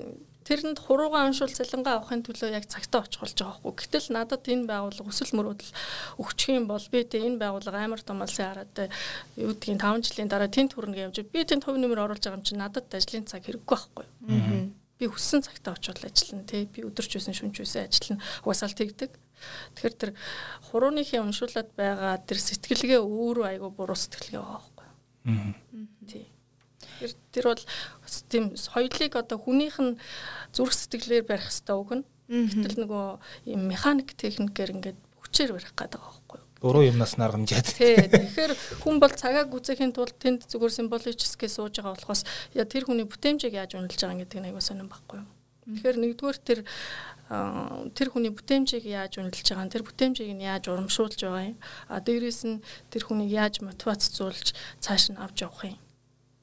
тэрэнд хуруугаа уншуул цалингаа авахын төлөө яг цагтаа очих болж байгаа хгүй. Гэтэл надад энэ байгууллага өсөл мөрөөдөл өгчих юм бол би тэ энэ байгууллага амар томалсын хараад юу гэдгийг 5 жилийн дараа тэнд хүрнэ гэж би тэнд хувь нэмэр оруулж байгаа юм чинь надад ажлын цаг хэрэггүй байхгүй. Аа би хүссэн цагтаа очиод ажиллана тий би өдөрч байсан шүнж байсан ажиллана. Угасаал тэгдэг. Тэгэхээр тэр хурууныхын уншуулад байгаа тэр сэтгэлгээ өөрөө айгүй буруу сэтгэлгээ байгаа байхгүй тий. Тэр тэр бол тийм соёлыг одоо хүнийх нь зүрх сэтгэлээр барих хэрэгтэй үг нь. Гэтэл нөгөө юм механик техникээр ингээд хүчээр барих гэдэг байгаа байхгүй буруу юмнаас наргамжаад. Тий. Тэгэхээр хүн бол цагааг үзэхийн тулд тэнд зүгээр символическээ сууж байгаа болохоос яа тэр хүний бүтээмжийг яаж үнэлж байгаа гэдэг нь аягүй сонирн байхгүй юу. Тэгэхээр нэгдүгээр тэр тэр хүний бүтээмжийг яаж үнэлж байгаа, тэр бүтээмжийг нь яаж урамшуулж байгаа юм. А дээрээс нь тэр хүнийг яаж мотивацзуулж цааш нь авч явах юм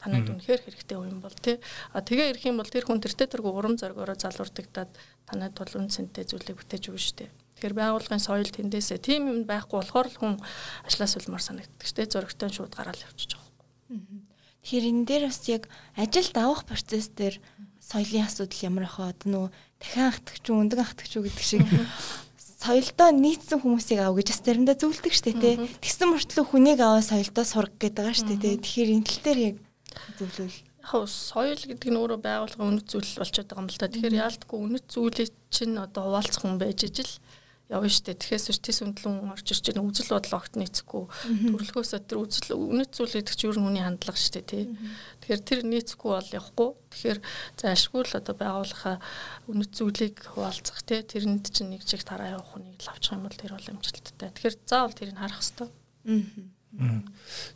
танад үнэхээр хэрэгтэй юм бол тий. А тэгээ ирэх юм бол тэр хүн тэртээ тэргүй урам зоригороо залуурдагдаад танад бол үнцэнтэй зүйлийг бүтээж өгнө шүү дээ. Тэгэхээр байгууллагын соёл тэндээсээ тийм юм байхгүй болохоор л хүн ажлаас үлмар санагддаг шүү дээ. Зөрөгтэй шууд гараал явчихж байгаа. Тэгэхээр энэ дээр бас яг ажилд авах процесс дээр соёлын асуудал ямар ах вэ? Нөө дахин ахтагч уу, өндөг ахтагч уу гэдэг шиг соёлдоо нийцсэн хүмүүсийг ав гэж бас заримдаа зөвлөдөг штэ тий. Тэгсэн мөртлөө хүнийг аваа соёлдоо сурах гэдэг байгаа штэ тий. Тэгэхээр энэ тал дээр яг зөвлөвөл яг соёл гэдэг нь өөрөө байгууллагын үнэт зүйл болчиход байгаа юм л да. Тэгэхээр яалтгүй үнэт зүйлийг чинь одоо хуваалцах хүн байж ижил явна штэ. Тэгэхээс үш тэс өндлөн орж ирж байгаа үзэл бодол огт нийцэхгүй. Төрөлхөөсөө тэр үзэл үнэт зүйл гэдэг чинь ер нь хүний хандлага штэ тий. Тэгэхээр тэр нийцэхгүй бол явахгүй. Тэгэхээр заашгүй л одоо байгууллахаа үнэт зүйлийг хуваалцах тий. Тэрэнд чинь нэг чиг тараа явах хүнийг л авчих юм бол тэр бол амжилттай. Тэгэхээр заавал тэрийг харах хэрэгтэй.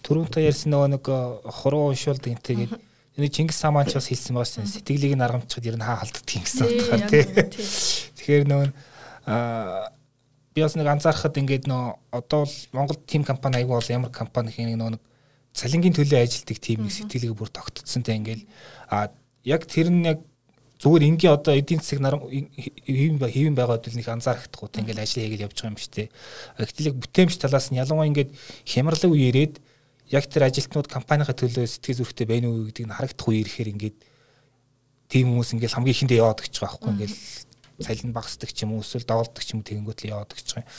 Түрүүн та ярьсан нөгөө нэг э, хуруу уншуулдаг юм тэгээд энэ Чингис хаан ч бас хэлсэн баас сэтгэлийг нь аргамчхад ер нь хаа халддаг юм гэсэн утгаар тий. Тэгэхээр нөгөө аа би бас нэг анзаархад ингээд нөө одоо л Монгол тим компани аягүй бол ямар компани гэх нэг нэг цалингийн төлөө ажилтдаг тимийг сэтгэлийг бүр тогтцсонтэй ингээл. А яг тэр нь яг зүгээр энгийн одоо эдийн засаг нар хэвэн хэвэн байгаад л нэг анзаарахдахгүй тийм ингээл ажил хийгээл явж байгаа юм дээ. Гэтэл яг бүтээмж талаас нь ялангуяа ингээд хямралаг үе ирээд яг тэр ажилтнууд компанийнхаа төлөө сэтгэл зүрхтэй байна уу гэдгийг нь харагдах үе ирэхээр ингээд тийм хүмүүс ингээл хамгийн ихэндээ яваад гэж байгаа байхгүй ингээл цалин багасдаг ч юм уу эсвэл давалдаг ч юм уу тэгэнгүүт л яваад гэж байгаа юм.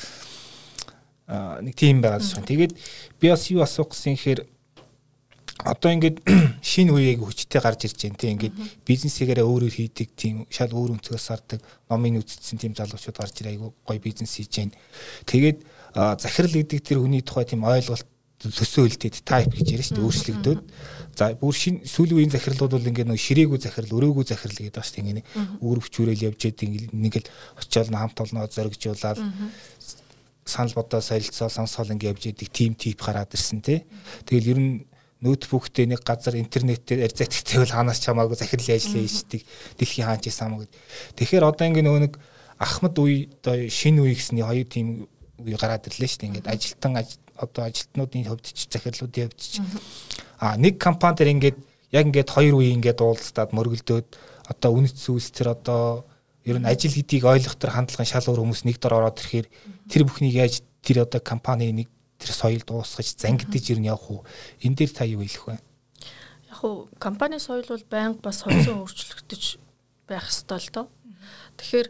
Аа нэг тийм байгаа шүү. Тэгээд би бас юу асуух гэсэн хэрэг одоо ингээд шинэ үеийг хүчтэй гарч ирж байна тийм ингээд бизнесээрээ өөрөөр хийдэг тийм шал өөр өнцгөөс сардаг номын үздсэн тийм залуучууд гарч ирээ айгу гоё бизнес хийж байна. Тэгээд захирал гэдэг тэр хүний тухай тийм ойлголт төсөөлтөд type гэж яриа шүү дээ өөрчлөгдөөд за бүр шин сүүлийн захирлууд бол ингээд нэг ширээгүй захирал өрөөгүй захирал гэдэг дээ ингээд үүрэг чүрэл явж идэг нэг л очиод хамт олноо зоригжуулаад санал бодоо солилцоо сонсоол ингээд явж идэг тим тип гараад ирсэн тий Тэгэл ер нь ноутбуктэй нэг газар интернетээр арзайтгтай бол ханаас чамаагүй захирлын ажил хийдэг дэлхийн хаанч байсан маа гэд. Тэгэхээр одоо ингээд нөгөө нэг Ахмад үе одоо шинэ үе гэсний хоёр тим үе гараад ирлээ шүү дээ. Ингээд ажилтан одоо ажилтнуудын хувьд ч захирлуудын хувьд ч. А нэг компани дээр ингээд яг ингээд хоёр үе ингээд уулзтаад мөргөлдөөд одоо үнэт зүйлс тэр одоо ер нь ажил гэдгийг ойлгох тэр хандлагын шал өөр хүмүүс нэг дор ороод ирэхээр тэр бүхнийг яаж тэр одоо компани нэг тэр соёл дуусгаж зангидж ер нь явах уу энэ дээр та юу хэлэх вэ? Яг уу компани соёл бол байнга бас хойсон өөрчлөгдөж байх ёстой л доо. Тэгэхээр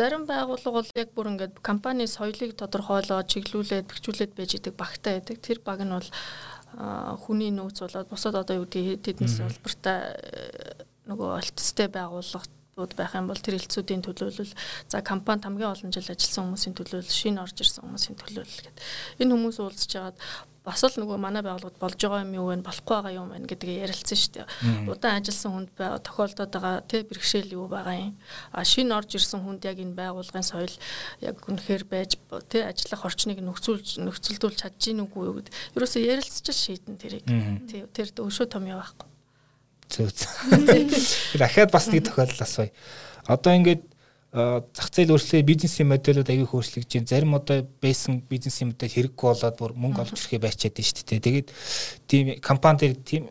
Зарим байгууллага бол яг бүр ингээд компани соёлыг тодорхойлоод чиглүүлээд бэхжүүлээд байж идэг багтаа байдаг. Тэр баг нь бол хүний нөөц болоод бусад одоо юу гэдэг тэднээс салбартай нөгөө олтцтой байгууллага асуудлууд байх юм бол тэр хилцүүдийн төлөөлөл за компанид хамгийн олон жил ажилласан хүмүүсийн төлөөлөл шинэ орж ирсэн хүмүүсийн төлөөлөл гэдэг. Энэ хүмүүс уулзж хагаад бас л нөгөө манай байгууллагад болж байгаа юм юу вэ болохгүй байгаа юм байна гэдгийг ярилцсан шүү дээ. Удаан ажилласан хүнд тохиолдоод байгаа тий бэрхшээл юу байгаа юм. А шинэ орж ирсэн хүнд яг энэ байгууллагын соёл яг үнэхээр байж тий ажиллах орчныг нөхцүүлж нөхцөлдүүлж чадж гин үгүй юу гэд. Ерөөсөө ярилцж шийдэн тэрийг. Тэр өшөө том явахгүй. Зөө. Дахиад бас нэг тохиолдол асууя. Одоо ингээд зах зээл өөрчлөлөө бизнесийн модулууд аягүй хөөслөгж байна. Зарим одоо байсан бизнесийн модель хэрэггүй болоод бүр мөнгө олж ирэхээ байчаад байна шүү дээ. Тэгээд тийм компани дээр тийм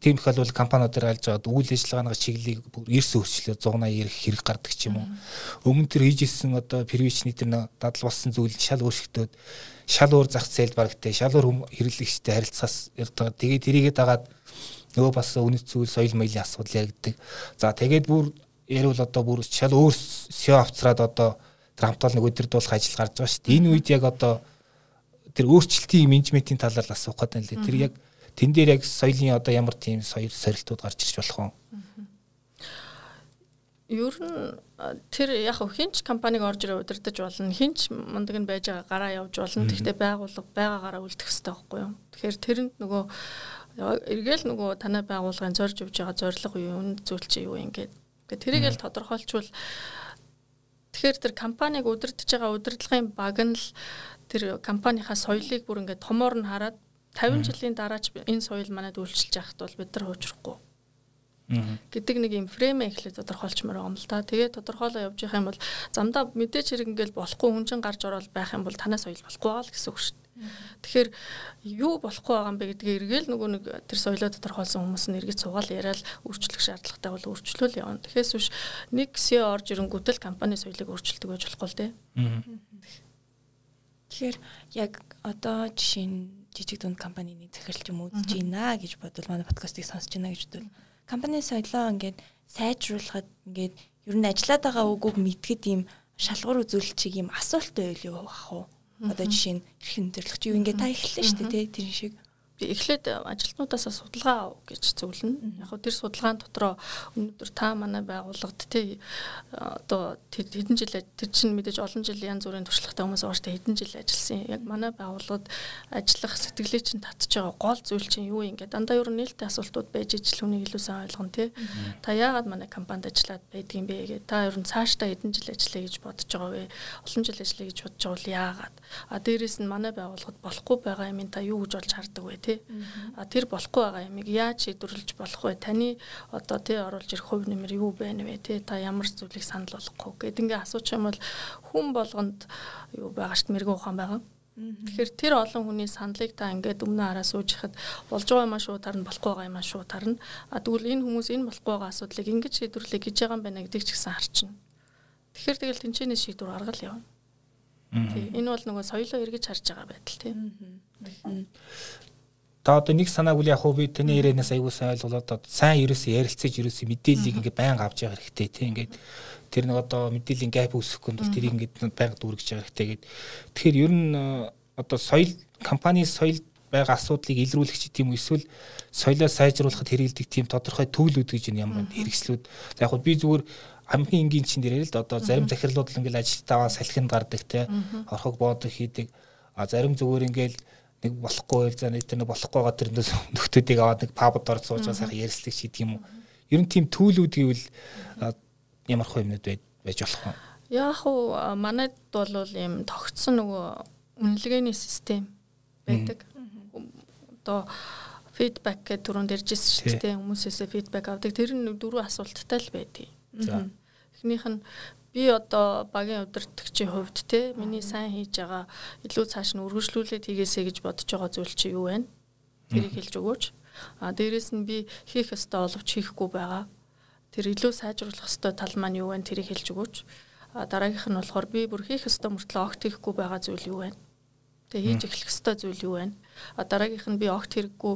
тийм их бол компаниудаар алж байгаад үйл ажиллагааны чиглэлийг бүр эрс өөрчлөлөө 180 хэрэг гардаг ч юм уу. Өмнө тэр хийжсэн одоо первичний тэр дадал болсон зүйл шал өөрчлөгдөд шал өөр зах зээлд барагтай шал өөр хэрэглэгчтэй харилцаас ярддаг. Тэгээд тэрийгээ дагаад нөгөө бас үнэт зүйл соёл маягын асуудал яригддаг. За тэгээд бүр ярил одоо бүр шал өөр SEO авцраад одоо тэр хамт олон өдөрдуулах ажил гарч байгаа шүү дээ. Энэ үед яг одоо тэр өөрчлөлтийн менежментийн талаар асуух гэдэг нь л тэр яг тэн дээр яг соёлын одоо ямар тийм соёл сорилтууд гарч ирж болох вэ? Ер нь тэр яг хинч компаниг орж ирээ удирдах болно. Хинч мундаг нь байж байгаа гараа явж болно. Гэхдээ байгууллага байгаагаараа үлдэх хэрэгтэй байхгүй юу? Тэгэхээр тэрэнд нөгөө эргээл нөгөө танай байгууллагын зорж явж байгаа зорилго юу, үн зүйл чи юу ингээд Гэхдээ тэрийг л тодорхойлчвол тэгэхээр тэр компаниг удирдах байгаа удирдлагын баг нь л тэр компанийхаа соёлыг бүр ингээд томоор нь хараад 50 жилийн дараач энэ соёл манад үйлчилж яхад бол бид нар хуучрахгүй гэдэг нэг юм фреймээ эхлээд тодорхойлчмаар юм л та. Тэгээ тодорхойлоо явж явах юм бол замдаа мэдээч хэрэг ингээл болохгүй хүн чин гарч ороод байх юм бол танаас соёл болохгүй байгаа л гэсэн үг шүү. Тэгэхээр юу болохгүй байгаа юм бэ гэдгийг эргээл нөгөө нэг тэр соёлоо тодорхойлсон хүмүүс нь эргэж суугаал яриад өөрчлөх шаардлагатай бол өөрчлөл явна. Тэгэхээс биш нэг CEO орж ирэнгүүтэл компани соёлыг өөрчилдөг байж болохгүй л дээ. Тэгэхээр яг одоо жишээ нь жижиг дунд компанийн захиралч юм үзэж байна гэж бодвол манай подкастыг сонсож байна гэж бодвол компани соёлоо ингээд сайжруулахад ингээд ер нь ажиллаад байгаа үгүйг мэдгэд ийм шалгуур үзүүлэлтийг ийм асуулттай байл юу ах уу? Одоо жишээ нь эрхэн чи юу ингээд та эхэллээ шүү дээ тийм шиг би эхлээд ажилтнуудаас судалгаа гэж зөвлөнө. Яг хөө тэр судалгаан дотроо өнөөдөр та манай байгууллагад тий одоо хэдэн жил тэр чинь мэдээж олон жил янз бүрийн туршлагатай хүмүүс дээ хэдэн жил ажилласан. Яг манай байгууллагад ажиллах сэтгэлээ чинь татж байгаа гол зүйл чинь юу юм ингээд дандаа ер нь нээлттэй асуултууд байж ижил хүнийг илүү сайн ойлгоно тий. Та яагаад манай компанид ажиллаад байдгийм бэ гэ. Та ер нь цаашдаа хэдэн жил ажиллая гэж бодож байгаа вэ? Олон жил ажиллая гэж бодож байгаа бол яагаад? А дээрэс нь манай байгууллагад болохгүй байгаа юм та юу гэж болж хардаг вэ? Тий. А тэр болохгүй байгаа юмыг яаж шийдвэрлэж болох вэ? Таны одоо тий оруулж ирэх хувь нэмэр юу байна вэ? Тий та ямар зүйлийг санал болгохгүй гэд ингээ асуучих юм бол хүн болгонд юу байгаа штт мэрэгэн ухаан байгаа. Тэгэхээр тэр олон хүний саналыг та ингээд өмнө хараа сууж хахад болж байгаа юм шүү тарна болохгүй байгаа юм шүү тарна. А тэгвэл энэ хүмүүс энэ болохгүй байгаа асуудлыг ингэж шийдвэрлэе гэж байгаа юм байна гэдгийг ч гэсэн харчна. Тэгэхээр тэгэл тэнцэнэ шийдвэр аргал явна. Тий энэ бол нөгөө соёлоо эргэж харж байгаа байдал тий. Та одоо нэг санааг үл яг хуу би таны ярианаас аягүй сайн ойлголоод одоо сайн ерөөсөө ярилцаж ерөөсөө мэдээллийг ингээ байнга авч явах хэрэгтэй тийм ингээд тэр нэг одоо мэдээллийн гэп үүсэхгүй бол тэрийг ингээд байнга дүүргэж явах хэрэгтэй гэд. Тэгэхээр ер нь одоо соёл компани соёл байгаа асуудлыг илрүүлэх ч тийм эсвэл соёлоо сайжруулахад хэрэгэлдэг тийм тодорхой төвлүүд гэж ямар хэрэгслүүд. За яг хөө би зүгээр хамгийн энгийн чин дээр л да одоо зарим захирлууд л ингээл ажилтнаа салхинд гардаг те орхог боодог хийдэг. А зарим зүгээр ингээл нэг болохгүй за нэг тэр нэг болохгүй байгаа тэрнээс нөхдүүдийг аваад нэг пабд орж сууж байгаа сайхан ярилцдаг шийдэг юм уу. Ер нь тийм төлүүд гэвэл ямар хөө юмнууд байж болох вэ? Яг уу манайд бол ийм тогтсон нөгөө үнэлгээний систем байдаг. Одоо фидбек гэдэг түрүүнд ярьжсэн шүү дээ. Хүмүүсээс фидбек авдаг. Тэр нь дөрвөн асуулттай л байдгийг. За. Эхнийх нь би одоо багийн удирдгчийн хувьд те миний сайн хийж байгаа илүү цааш нь үргэлжлүүлээд хийгээсэй гэж бодож байгаа зүйл чи юу вэ? Тэрийг хэлж өгөөч. А дээрэс нь би хийх ёстой оловч хийхгүй байгаа. Тэр илүү сайжруулах ёстой тал маань юу вэ? Тэрийг хэлж өгөөч. А дараагийнх нь болохоор би бүр хийх ёстой мөртлөө огт хийхгүй байгаа зүйл юу вэ? Тэгээ хийж эхлэх ёстой зүйл юу вэ? А дараагийнх нь би огт хэрэггүй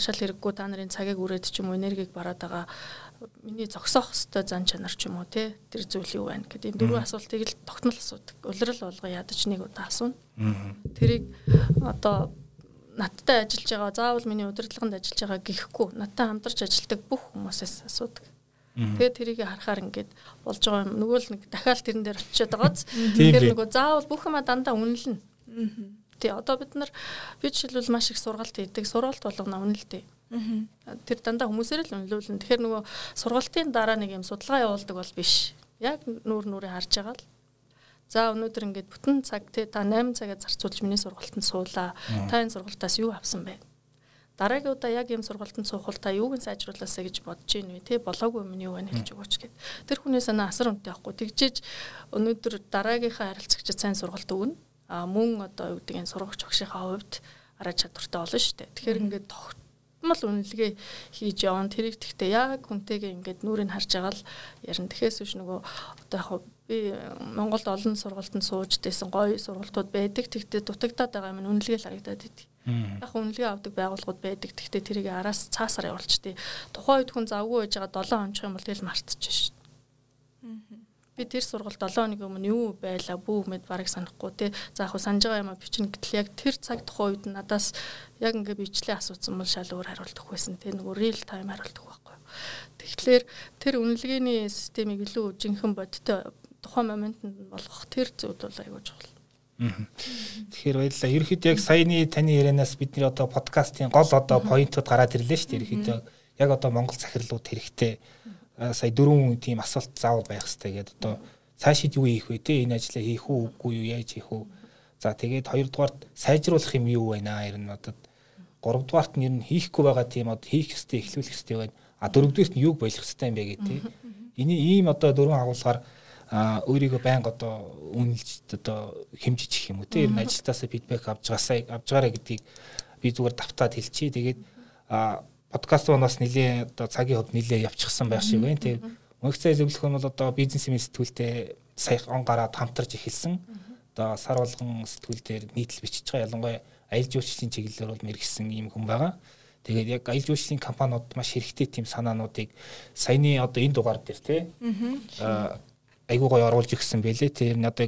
шал хэрэггүй та нарын цагийг үрээд ч юм уу энергийг бараад байгаа миний зогсоох хөстэй зан чанар ч юм уу те тэр зүйл юу байна гэдэг энэ дөрвөн асуултыг л тогтмол асуудаг. Улирал болго ядаж нэг удаа асууна. Тэрийг одоо надтай ажиллаж байгаа заавал миний удирдлаганд ажиллаж байгаа гэхгүй надтай хамтарч ажилладаг бүх хүмүүсээс асуудаг. Тэгээд тэрийг харахаар ингээд болж байгаа юм. Нөгөө л нэг дахиад тэрэн дээр очиод байгааз. Тэгэхээр нөгөө заавал бүх юма дандаа үнэлнэ. Тий одоо бид нар би жишээлбэл маш их сургалт хийдэг. Сургалт болгоно үнэлдэг. Тэр дандаа хүмүүсээр л үнэлүүлнэ. Тэгэхээр нөгөө сургалтын дараа нэг юм судалгаа явуулдаг бол биш. Яг нүүр нүрээ харж байгаа л За өнөөдөр ингээд бүтэн цаг те та 8 цагаа зарцуулж миний сургалтанд суулаа. Та энэ сургалтаас юу авсан бэ? Дараагийн удаа яг ийм сургалтанд суухал та юуг нь сайжруулаасаа гэж бодож ийн вэ? Тэ болоогүй юм юу байна гэж өгөөч гэд. Тэр хүний санаа асар үнэтэй байхгүй. Тэгжиж өнөөдөр дараагийнхаа харилцагчид сайн сургалт өгнө. А мөн одоо юу гэдэг энэ сургагч багшийнхаа хувьд арай чадвартай болно шүү дээ. Тэгэхээр ингээд тогтмол үнэлгээ хийж явна. Тэрийг тэгтээ яг хүнтэйгээ ингээд нүрийг харж байгаа л ярина. Тэхээс биш нөгөө одоо яг би Монголд олон сургалтанд сууж дээсэн гоё сургалтууд байдаг. Тэгтээ дутагдаад байгаа юм үнэлгээ л харагдаад идэв. Яг үнэлгээ авдаг байгууллагууд байдаг. Тэгтээ тэрийг араас цаасаар явуулчихдээ. Тухайн үед хүн завгүй байж байгаа 7 онцох юм бол тэгэл мартчих шээ. Би тэр сургалт 7 хоногийн өмнө юу байла бүү мэд барыг санахгүй те. За яг санаж байгаа юм а бичнэ гэтэл яг тэр цаг тухайн үед надаас яг ингээ бичлээ асуусан бол шал өөр хариулт өгөх байсан. Тэ нөгөө real time хариулт өгөх байхгүй. Тэгэхээр тэр үнэлгээний системийг илүү жинхэнэ бодтой тухайн моментод болгох тэр зүйл бол аягүй чухал. Тэгэхээр баярлалаа. Ерөнхийдөө яг саяны таны ярианаас бидний одоо подкастын гол одоо поинтууд гараад ирлээ шүү дээ. Ерөнхийдөө яг одоо Монгол захирлууд хэрэгтэй сая дөрвөн тийм асуулт заавал байх хэрэгтэй гэдэг одоо цаашид юу хийх вэ те? Энэ ажлаа хийх үү үгүй юу яаж хийх үү? За тэгээд хоёрдугаарт сайжруулах юм юу байна? Ер нь одоо гуравдугаарт нь ер нь хийхгүй байгаа тийм одоо хийх ёстой эхлүүлэх ёстой байна. А дөрөвдүгээрт нь юуг болох ёстой юм бэ гэх те? Энэ ийм одоо дөрвөн агуулгаар өөрийгөө байнга одоо үнэлж одоо хэмжиж их юм уу те? Ер нь ажилтаасаа фидбек авч байгаасаа авч байгаарэ гэдгийг би зүгээр давтаад хэлчихье. Тэгээд подкаст бас нэлээ одоо цагийн хувьд нэлээ явчихсан байх шиг байна. Те мөнгөцөө зөвлөх нь бол одоо бизнесмен сэтгүүлтэй сая он гараад хамтарч эхэлсэн. Одоо сар болгон сэтгүүл дээр нийтлэл бичиж байгаа ялангуяа аялал жуулчлалын чиглэлээр бол мэрэгсэн ийм хүн байгаа. Тэгээд яг аялал жуулчлалын компаниуд маш хэрэгтэй тийм санаануудыг саяны одоо энэ дугаар дээр тий аа айгуу гоё оруулж өгсөн байлээ. Тэр нь одоо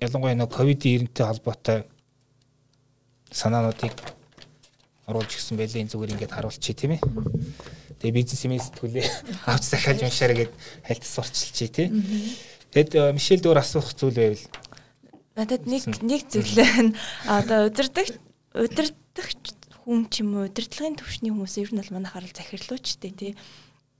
ялангуяа нөө ковид-19-тэй холбоотой санаануудыг оруулж өгсөн байлээ. Энэ зүгээр ингээд харуулчих тийм ээ. Тэгээ бизнес юм сэтгүүлээ авч захиалж уншаарай гэд хальтас сурчилчих тий. Тэгэд Мишель дөр асуух зүйл байвал надад нэг нэг зүйлээ одоо удирдах удирдах хүн ч юм уу удирдлагын төвшний хүмүүс ер нь бол манайхаар захирлууч тий.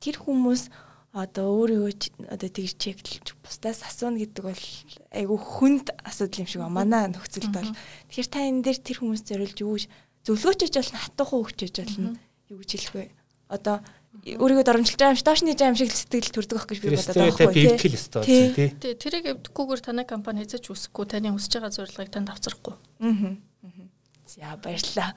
Тэр хүмүүс одоо өөрийгөө одоо тэгж чеклж бусдаас асууна гэдэг бол айгүй хүнд асуудал юм шиг ба манай нөхцөлд бол тэгэхээр та энэ дээр тэр хүмүүс зориулж юу зөвлөгөөч хийж болно хатуухан өгч хийж болно юу гэж хэлэх вэ одоо өөрийгөө доромжилж байгаа юм шиг доошны жам шиг сэтгэл төрдөг ах гэж би бодоод байгаа байхгүй тий. Тий тэрийг эвдэхгүйгээр танай компани хэзэж үсэхгүй таны хүсэж байгаа зорилгыг танд авчрахгүй. Аа. За баярлалаа.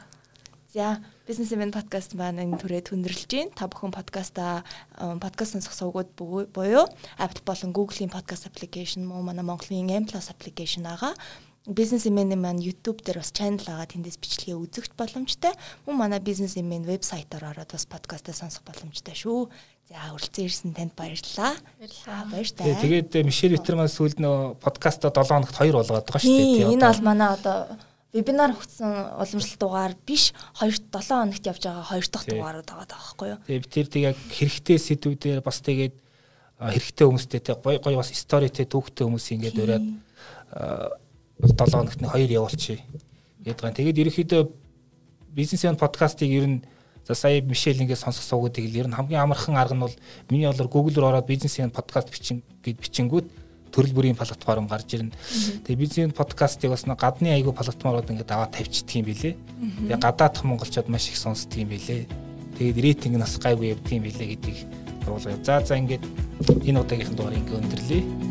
За бизнесмен подкаст маань энэ түрээд хүндрэлж байна. Та бүхэн подкаста подкаст сонсох сувгууд буюу Apple болон Google-ийн подкаст аппликейшн мөн манай Монголын M+ аппликейшн байгаа. Бизнесмен маань YouTube дээр бас channel байгаа тэндээс бичлэгээ үзэгч боломжтой. Мөн манай бизнесмен вебсайтаар ороод бас подкастаа сонсох боломжтой шүү. За үргэлжлэн ирсэн танд баярлалаа. Баярлалаа. Баяртай. Тэгээд Мишель Витерман сүүлд нөө подкаста 7 хоногт 2 болгоод байгаа шүү дээ. Энэ бол манай одоо вебинар хүрсэн уламжлалт дугаар биш 2 7 хоногт явж байгаа 2 дахь дугаарууд байгаа байхгүй юу. Тэгээ би тэр яг хэрэгтэй сэдвүүдээр бас тэгээд хэрэгтэй хүмүүстэй тэг гой гой бас сторитэй түүхтэй хүмүүс ингээд ураад 7 хоногт нь 2 явуулчих гэдэг байгаа. Тэгээд ерөнхийдөө бизнесмен подкастыг ер нь за сая Мишель ингээд сонсох суугуудыг ер нь хамгийн амархан арга нь бол миний болоор Google руу ороод бизнесмен подкаст бичин гэд бичингүүд төрөл бүрийн платформ гарч ирнэ. Тэгээ бизнес подкастыг бас гадны айгүй платформорууд ингээд аваад тавьчихдаг юм билэ. Тэгээ гадаадх монголчууд маш их сонсдог юм билэ. Тэгээд рейтинг нас гайгүй явдаг юм билэ гэдгийг оруулаа. За за ингээд энэ удаагийнхан дугаар ингээд өндөрлөе.